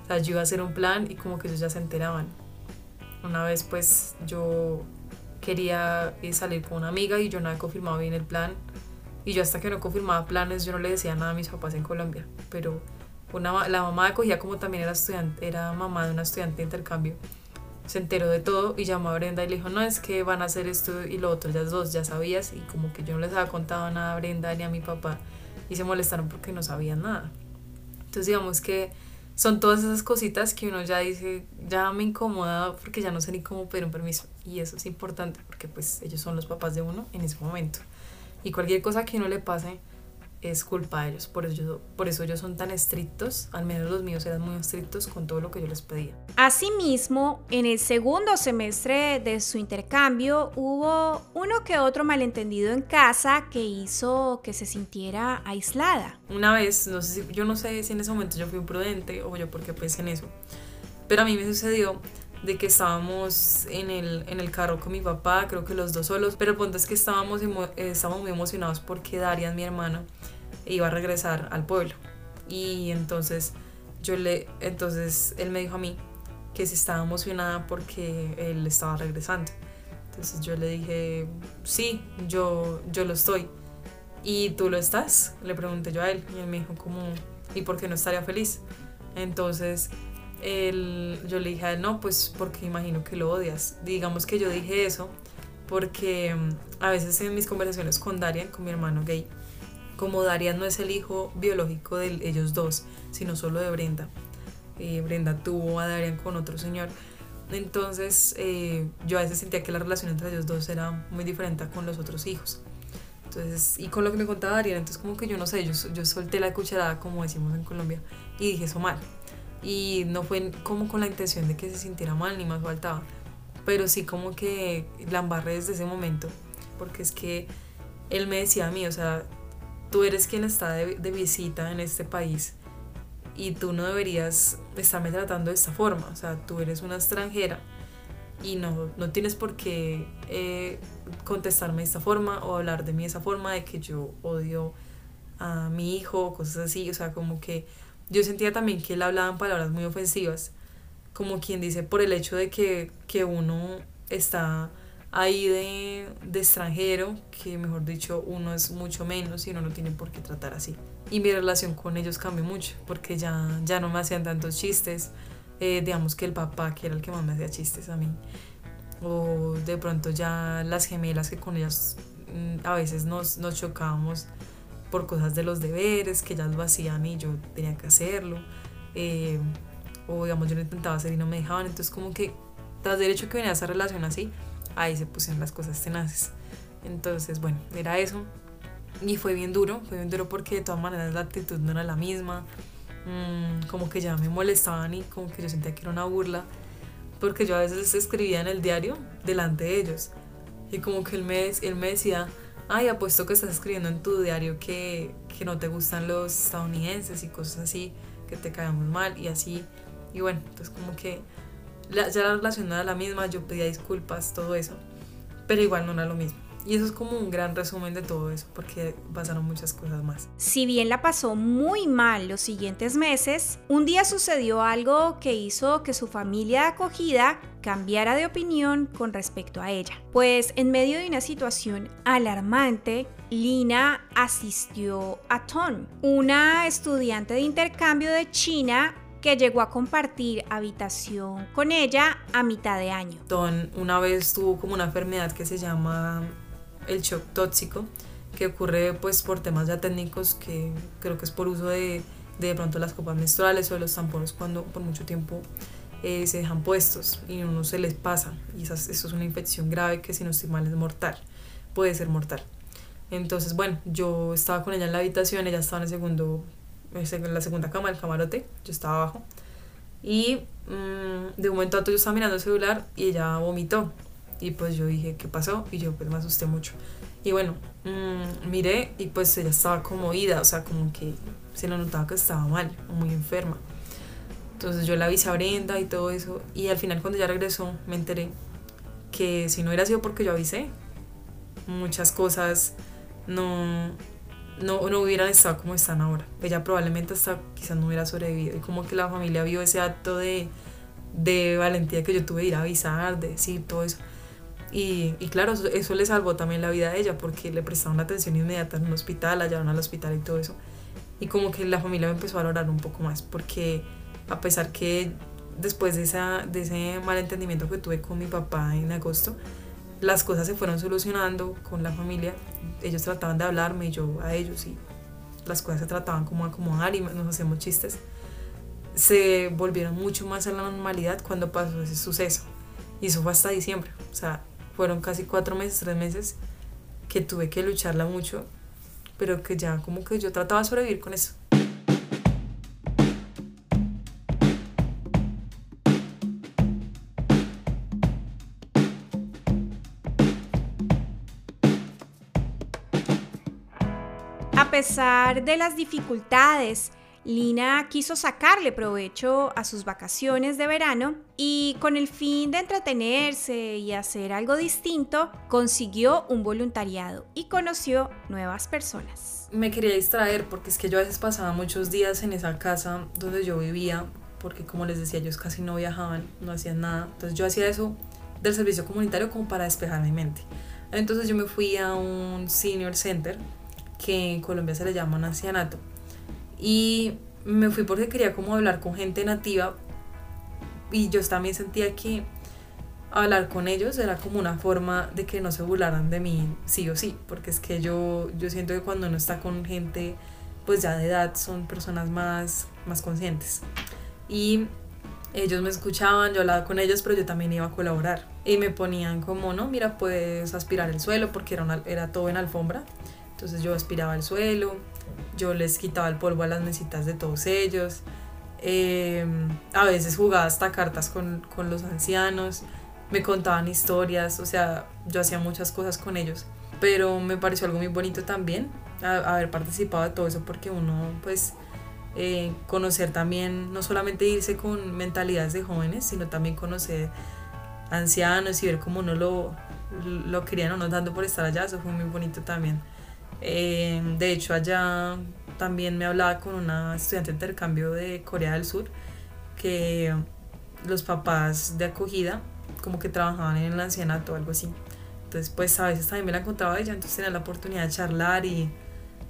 Sea, yo iba a hacer un plan y como que ellos ya se enteraban. Una vez pues yo quería eh, salir con una amiga y yo no había confirmado bien el plan. Y yo hasta que no confirmaba planes yo no le decía nada a mis papás en Colombia, pero una, la mamá acogía como también era estudiante, era mamá de una estudiante de intercambio. Se enteró de todo y llamó a Brenda y le dijo, no, es que van a hacer esto y lo otro, ya dos ya sabías y como que yo no les había contado nada a Brenda ni a mi papá. Y se molestaron porque no sabían nada. Entonces digamos que son todas esas cositas que uno ya dice, ya me incomoda porque ya no sé ni cómo pedir un permiso. Y eso es importante porque pues ellos son los papás de uno en ese momento. Y cualquier cosa que uno le pase es culpa de ellos. Por eso, por eso ellos son tan estrictos, al menos los míos eran muy estrictos con todo lo que yo les pedía. Asimismo, en el segundo semestre de su intercambio hubo uno que otro malentendido en casa que hizo que se sintiera aislada. Una vez, no sé si, yo no sé si en ese momento yo fui imprudente o yo porque pensé en eso, pero a mí me sucedió de que estábamos en el, en el carro con mi papá, creo que los dos solos, pero el punto es que estábamos, estábamos muy emocionados porque Darian, mi hermano, iba a regresar al pueblo. Y entonces yo le, entonces él me dijo a mí que se estaba emocionada porque él estaba regresando. Entonces yo le dije, sí, yo, yo lo estoy. ¿Y tú lo estás? Le pregunté yo a él. Y él me dijo, como, ¿y por qué no estaría feliz? Entonces él, yo le dije a él, no, pues porque imagino que lo odias. Digamos que yo dije eso porque mm, a veces en mis conversaciones con Darian, con mi hermano gay, como Darian no es el hijo biológico de ellos dos, sino solo de Brenda. Eh, Brenda tuvo a Darian con otro señor. Entonces eh, yo a veces sentía que la relación entre ellos dos era muy diferente con los otros hijos. Entonces, y con lo que me contaba Darian, entonces como que yo no sé, yo, yo solté la cucharada como decimos en Colombia y dije eso mal y no fue como con la intención de que se sintiera mal ni más faltaba, pero sí como que la embarré desde ese momento, porque es que él me decía a mí, o sea, tú eres quien está de, visita en este país y tú no deberías estarme tratando de esta forma, o sea, tú eres una extranjera y no, no tienes por qué eh, contestarme de esta forma o hablar de mí de esa forma, de que yo odio a mi hijo, cosas así, o sea, como que yo sentía también que él hablaba en palabras muy ofensivas, como quien dice, por el hecho de que, que uno está ahí de, de, extranjero, que mejor dicho, uno es mucho menos y uno no tiene por qué tratar así. Y mi relación con ellos cambió mucho, porque ya, ya no me hacían tantos chistes, eh, digamos que el papá, que era el que más me hacía chistes a mí, o de pronto ya las gemelas que con ellas mm, a veces nos, nos chocábamos por cosas de los deberes, que ellas lo hacían y yo tenía que hacerlo. Eh, o digamos, yo lo intentaba hacer y no me dejaban. Entonces, como que tras el hecho que venía esa relación así, ahí se pusieron las cosas tenaces. Entonces, bueno, era eso. Y fue bien duro, fue bien duro porque de todas maneras la actitud no era la misma. Mm, como que ya me molestaban y como que yo sentía que era una burla. Porque yo a veces escribía en el diario delante de ellos. Y como que él me, él me decía, ay, apuesto que estás escribiendo en tu diario que, que no te gustan los estadounidenses y cosas así, que te caemos mal y así. Y bueno, entonces como que ya la relación no era la misma, yo pedía disculpas, todo eso, pero igual no era lo mismo. Y eso es como un gran resumen de todo eso, porque pasaron muchas cosas más. Si bien la pasó muy mal los siguientes meses, un día sucedió algo que hizo que su familia de acogida cambiara de opinión con respecto a ella. Pues en medio de una situación alarmante, Lina asistió a Ton, una estudiante de intercambio de China que llegó a compartir habitación con ella a mitad de año. Ton una vez tuvo como una enfermedad que se llama el shock tóxico, que ocurre pues por temas ya técnicos que creo que es por uso de de pronto las copas menstruales o de los tampones cuando por mucho tiempo eh, se dejan puestos y uno se les pasa y eso es una infección grave que si no estoy mal es mortal, puede ser mortal. Entonces, bueno, yo estaba con ella en la habitación, ella estaba en el segundo, en la segunda cama, el camarote, yo estaba abajo Y mm, de un momento a otro yo estaba mirando el celular y ella vomitó. Y pues yo dije, ¿qué pasó? Y yo pues me asusté mucho. Y bueno, mm, miré y pues ella estaba como ida, o sea, como que se le notaba que estaba mal, muy enferma. Entonces yo la avisé a Brenda y todo eso. Y al final cuando ella regresó me enteré que si no hubiera sido porque yo avisé, muchas cosas no, no, no hubieran estado como están ahora. Ella probablemente hasta quizás no hubiera sobrevivido. Y como que la familia vio ese acto de, de valentía que yo tuve de ir a avisar, de decir todo eso. Y, y, claro, eso, le salvó también la vida a ella porque le prestaron atención inmediata en un hospital, la llevaron al hospital y todo eso. Y como que la familia me empezó a valorar un poco más porque a pesar que después de, esa, de ese malentendimiento que tuve con mi papá en agosto, las cosas se fueron solucionando con la familia. Ellos trataban de hablarme y yo a ellos y las cosas se trataban como acomodar y nos hacemos chistes. Se volvieron mucho más a la normalidad cuando pasó ese suceso. Y eso fue hasta diciembre. O sea, fueron casi cuatro meses, tres meses que tuve que lucharla mucho, pero que ya como que yo trataba de sobrevivir con eso. A pesar de las dificultades, Lina quiso sacarle provecho a sus vacaciones de verano y con el fin de entretenerse y hacer algo distinto, consiguió un voluntariado y conoció nuevas personas. Me quería distraer porque es que yo a veces pasaba muchos días en esa casa donde yo vivía, porque como les decía, ellos casi no viajaban, no hacían nada. Entonces yo hacía eso del servicio comunitario como para despejar mi mente. Entonces yo me fui a un senior center que en Colombia se le llama un ancianato. Y me fui porque quería como hablar con gente nativa y yo también sentía que hablar con ellos era como una forma de que no se burlaran de mí sí o sí, porque es que yo, yo siento que cuando uno está con gente pues ya de edad son personas más, más conscientes. Y ellos me escuchaban, yo hablaba con ellos, pero yo también iba a colaborar. Y me ponían como, no, mira, puedes aspirar el suelo, porque era, era todo en alfombra. Entonces yo aspiraba el suelo, yo les quitaba el polvo a las mesitas de todos ellos. Em, a veces jugaba hasta cartas con, con los ancianos, me contaban historias, o sea, yo hacía muchas cosas con ellos. Pero me pareció algo muy bonito también haber participado de todo eso porque uno, pues, eh, conocer también, no solamente irse con mentalidades de jóvenes, sino también conocer ancianos y ver cómo uno lo, lo querían o no dando por estar allá, eso fue muy bonito también. Eh, de hecho, allá también me hablaba con una estudiante de intercambio de Corea del Sur que los papás de acogida como que trabajaban en el ancianato o algo así. Entonces, pues a veces también me la encontraba ella, entonces tenía la oportunidad de charlar y,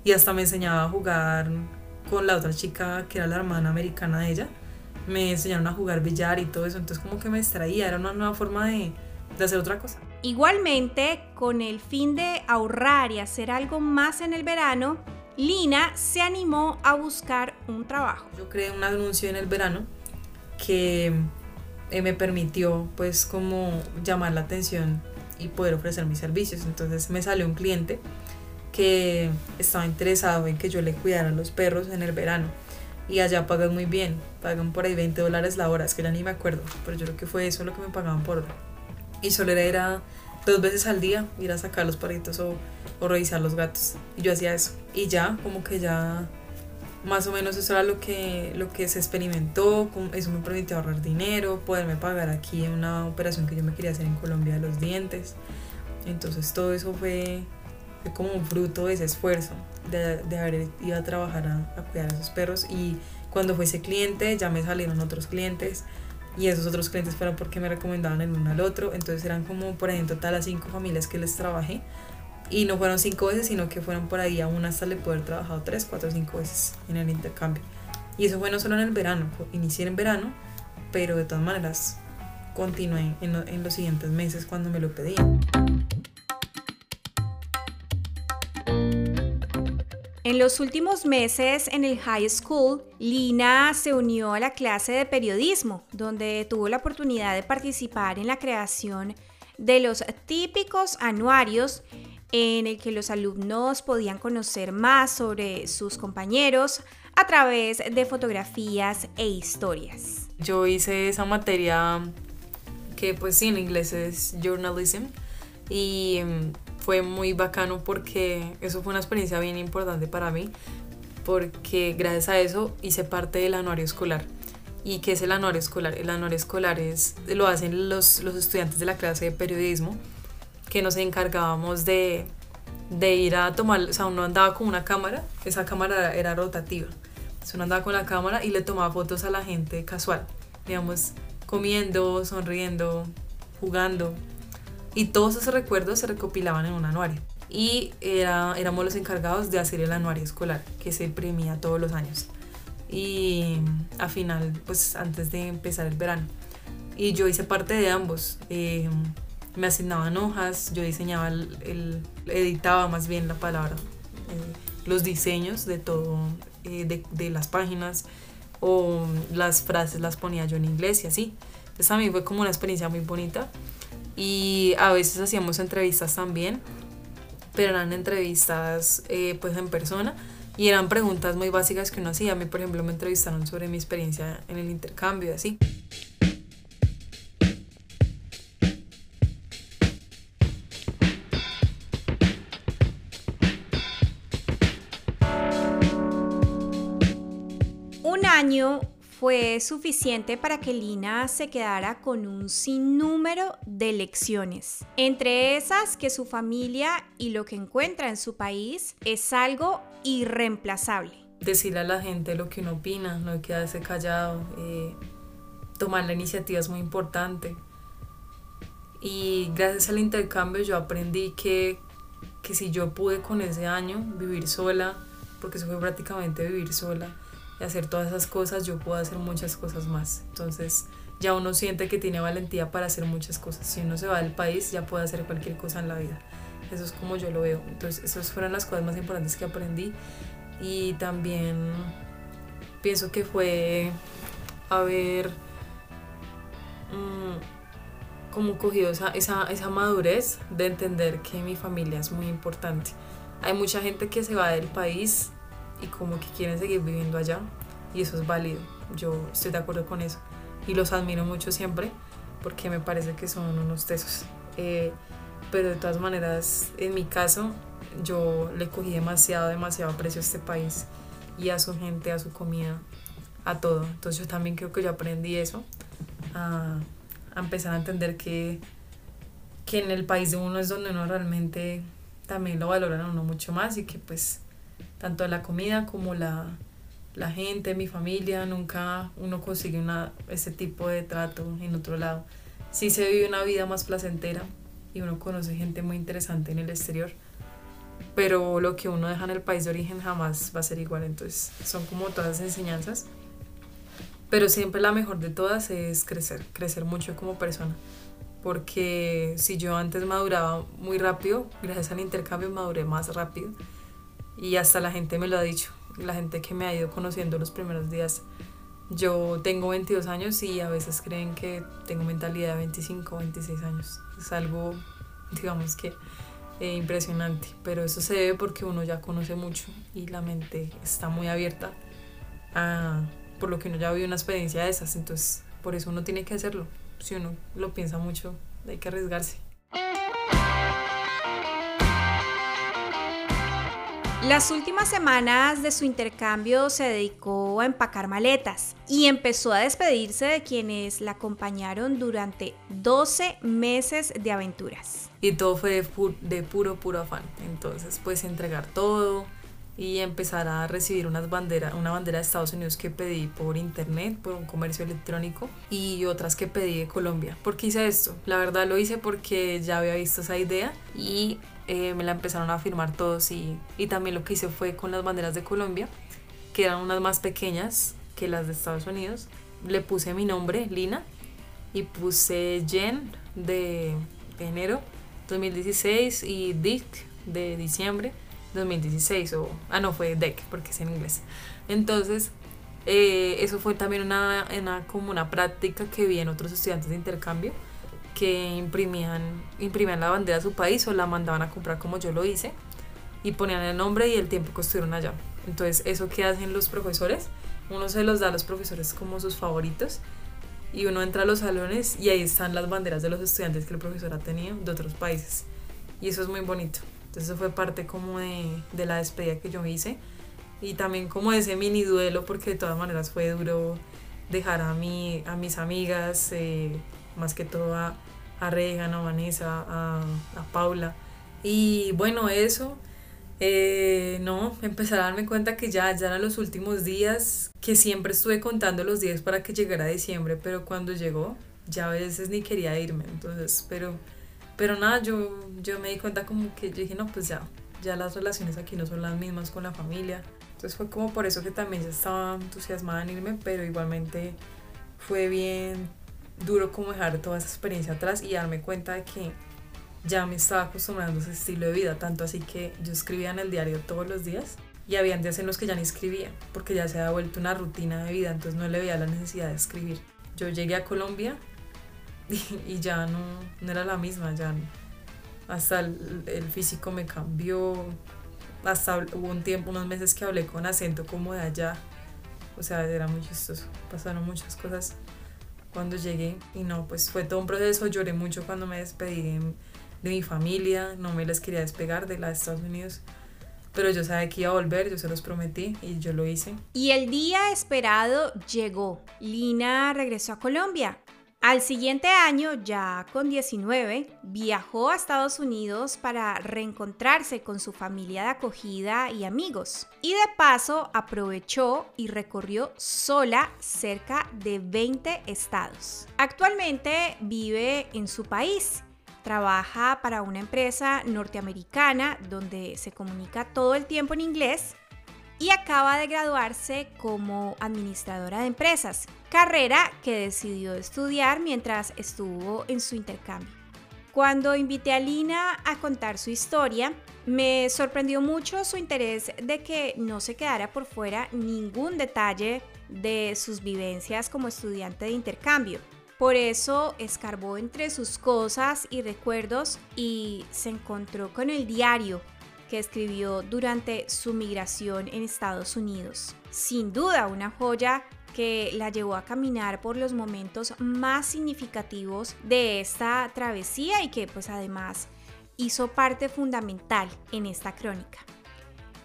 y hasta me enseñaba a jugar con la otra chica que era la hermana americana de ella. Me enseñaron a jugar billar y todo eso, entonces como que me extraía, era una nueva forma de, de hacer otra cosa. Igualmente, con el fin de ahorrar y hacer algo más en el verano, Lina se animó a buscar un trabajo. Yo creé un anuncio en el verano que eh, me permitió pues como llamar la atención y poder ofrecer mis servicios. Entonces me salió un cliente que estaba interesado en que yo le cuidara a los perros en el verano. Y allá pagan muy bien, pagan por ahí 20 dólares la hora, es que ya ni me acuerdo, pero yo creo que fue eso lo que me pagaban por hora. Y solo era dos veces al día ir a sacar los perritos o, o revisar los gatos. Y yo hacía eso. Y ya, como que ya más o menos eso era lo que, lo que se experimentó, eso me permitió ahorrar dinero, poderme pagar aquí una operación que yo me quería hacer en Colombia de los dientes. Entonces todo eso fue, fue como un fruto de ese esfuerzo de, de haber ido a trabajar a, a, cuidar a esos perros y cuando fue ese cliente ya me salieron otros clientes y esos otros clientes fueron porque me recomendaban el uno al otro. Entonces eran como por en total a cinco familias que les trabajé. Y no fueron cinco veces, sino que fueron por ahí a una hasta le poder trabajado tres, cuatro, cinco veces en el intercambio. Y eso fue no solo en el verano, inicié en verano, pero de todas maneras continué en, en los siguientes meses cuando me lo pedían. En los últimos meses en el high school, Lina se unió a la clase de periodismo, donde tuvo la oportunidad de participar en la creación de los típicos anuarios en el que los alumnos podían conocer más sobre sus compañeros a través de fotografías e historias. Yo hice esa materia que pues sí, en inglés es journalism y mm, fue muy bacano porque eso fue una experiencia bien importante para mí porque gracias a eso hice parte del anuario escolar. ¿Y qué es el anuario escolar? El anuario escolar es, lo hacen los, los estudiantes de la clase de periodismo que nos encargábamos de, de ir a tomar, o sea, uno andaba con una cámara, esa cámara era rotativa, entonces uno andaba con la cámara y le tomaba fotos a la gente casual, digamos, comiendo, sonriendo, jugando, y todos esos recuerdos se recopilaban en un anuario. Y era, éramos los encargados de hacer el anuario escolar, que se imprimía todos los años. Y a final, pues antes de empezar el verano. Y yo hice parte de ambos. Eh, me asignaban hojas, yo diseñaba, el, editaba más bien la palabra, eh, los diseños de todo, eh, de, de, las páginas o las frases las ponía yo en inglés y así. Entonces a mí fue como una experiencia muy bonita y a veces hacíamos entrevistas también, pero eran entrevistas eh, pues en persona y eran preguntas muy básicas que uno hacía. A mí, por ejemplo, me entrevistaron sobre mi experiencia en el intercambio y así. año fue suficiente para que Lina se quedara con un sinnúmero de lecciones. Entre esas que su familia y lo que encuentra en su país es algo irreemplazable. Decirle a la gente lo que uno opina, no quedarse callado, eh, tomar la iniciativa es muy importante. Y gracias al intercambio yo aprendí que, que si yo pude con ese año vivir sola, porque eso fue prácticamente vivir sola, y hacer todas esas cosas, yo puedo hacer muchas cosas más. Entonces ya uno siente que tiene valentía para hacer muchas cosas. Si uno se va del país, ya puede hacer cualquier cosa en la vida. Eso es como yo lo veo. Entonces esas fueron las cosas más importantes que aprendí. Y también pienso que fue haber mm, como cogido esa, esa, esa madurez de entender que mi familia es muy importante. Hay mucha gente que se va del país y como que quieren seguir viviendo allá y eso es válido. Yo estoy de acuerdo con eso y los admiro mucho siempre porque me parece que son unos tesos. Eh, pero de todas maneras, en mi caso, yo le cogí demasiado, demasiado aprecio a este país y a su gente, a su comida, a todo. Entonces yo también creo que yo aprendí eso, a, a empezar a entender que, que en el país de uno es donde uno realmente también lo valoran a uno mucho más y que pues tanto la comida como la, la gente, mi familia, nunca uno consigue una, ese tipo de trato en otro lado. Sí se vive una vida más placentera y uno conoce gente muy interesante en el exterior, pero lo que uno deja en el país de origen jamás va a ser igual, entonces son como todas las enseñanzas. Pero siempre la mejor de todas es crecer, crecer mucho como persona. Porque si yo antes maduraba muy rápido, gracias al intercambio maduré más rápido y hasta la gente me lo ha dicho, la gente que me ha ido conociendo los primeros días. Yo tengo 22 años y a veces creen que tengo mentalidad de 25 o 26 años. Es algo, digamos que, eh, impresionante, pero eso se debe porque uno ya conoce mucho y la mente está muy abierta a, por lo que uno ya vivido una experiencia de esas, entonces por eso uno tiene que hacerlo. Si uno lo piensa mucho, hay que arriesgarse. Las últimas semanas de su intercambio se dedicó a empacar maletas y empezó a despedirse de quienes la acompañaron durante 12 meses de aventuras. Y todo fue de, puro, puro afán. Entonces, pues entregar todo y empezar a recibir unas banderas, una bandera de Estados Unidos que pedí por internet, por un comercio electrónico y otras que pedí de Colombia. ¿Por qué hice esto? La verdad lo hice porque ya había visto esa idea y eh, me la empezaron a firmar todos y, y también lo que hice fue con las banderas de Colombia, que eran unas más pequeñas que las de Estados Unidos. Le puse mi nombre, Lina, y puse Jen de enero 2016 y Dick de diciembre 2016 o ah no fue Deck porque es en inglés entonces eh, eso fue también una, una, como una práctica que vi en otros estudiantes de intercambio que imprimían, imprimían la bandera de su país o la mandaban a comprar como yo lo hice y ponían el nombre y el tiempo que estuvieron allá. Entonces, eso que hacen los profesores, uno se los da a los profesores como sus favoritos y uno entra a los salones y ahí están las banderas de los estudiantes que el profesor ha tenido de otros países. Y eso es muy bonito. Entonces eso fue parte como de, de la despedida que yo hice. Y también como ese mini duelo, porque de todas maneras fue duro dejar a, mí, a mis amigas, eh, más que todo a, a Regan, a Vanessa, a, a Paula. Y bueno, eso, eh, no, empezar a darme cuenta que ya, ya eran los últimos días, que siempre estuve contando los días para que llegara diciembre, pero cuando llegó, ya a veces ni quería irme, entonces, pero, pero nada, yo, yo me di cuenta como que yo dije, no, pues ya, ya las relaciones aquí no son las mismas con la familia, entonces fue como por eso que también ya estaba entusiasmada en irme, pero igualmente fue bien duro como dejar toda esa experiencia atrás y darme cuenta de que ya me estaba acostumbrando a ese estilo de vida, tanto así que yo escribía en el diario todos los días y había días en los que ya ni escribía, porque ya se había vuelto una rutina de vida, entonces no le veía la necesidad de escribir. Yo llegué a Colombia [laughs] y, ya no, no, era la misma, ya hasta el, el, físico me cambió, hasta hubo un tiempo, unos meses que hablé con acento como de allá, o sea, era muy chistoso, pasaron muchas cosas cuando llegué y no, pues fue todo un proceso, lloré mucho cuando me despedí de mi familia, no me les quería despegar de la de Estados Unidos, pero yo sabía que iba a volver, yo se los prometí y yo lo hice. Y el día esperado llegó. Lina regresó a Colombia. Al siguiente año, ya con 19, viajó a Estados Unidos para reencontrarse con su familia de acogida y amigos. Y de paso aprovechó y recorrió sola cerca de 20 estados. Actualmente vive en su país Trabaja para una empresa norteamericana donde se comunica todo el tiempo en inglés y acaba de graduarse como administradora de empresas, carrera que decidió estudiar mientras estuvo en su intercambio. Cuando invité a Lina a contar su historia, me sorprendió mucho su interés de que no se quedara por fuera ningún detalle de sus vivencias como estudiante de intercambio. Por eso escarbó entre sus cosas y recuerdos y se encontró con el diario que escribió durante su migración en Estados Unidos. Sin duda una joya que la llevó a caminar por los momentos más significativos de esta travesía y que pues además hizo parte fundamental en esta crónica.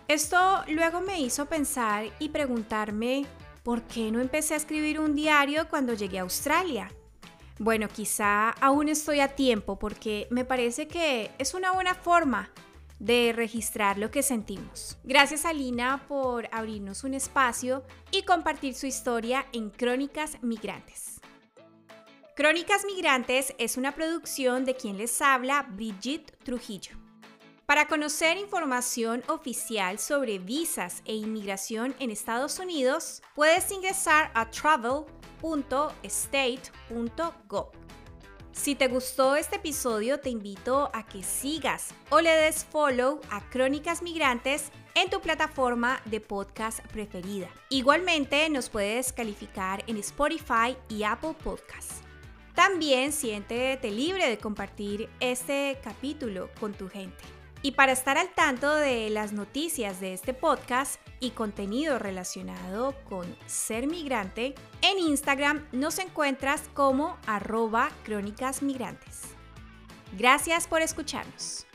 Esto luego me hizo pensar y preguntarme por qué no empecé a escribir un diario cuando llegué a Australia. Bueno, quizá aún estoy a tiempo porque me parece que es una buena forma de registrar lo que sentimos. Gracias a Lina por abrirnos un espacio y compartir su historia en Crónicas Migrantes. Crónicas Migrantes es una producción de quien les habla, Brigitte Trujillo. Para conocer información oficial sobre visas e inmigración en Estados Unidos, puedes ingresar a travel www.state.gov. Si te gustó este episodio, te invito a que sigas o le des follow a Crónicas Migrantes en tu plataforma de podcast preferida. Igualmente nos puedes calificar en Spotify y Apple Podcasts. También siéntete libre de compartir este capítulo con tu gente. Y para estar al tanto de las noticias de este podcast y contenido relacionado con ser migrante, en Instagram nos encuentras como arroba crónicas migrantes. Gracias por escucharnos.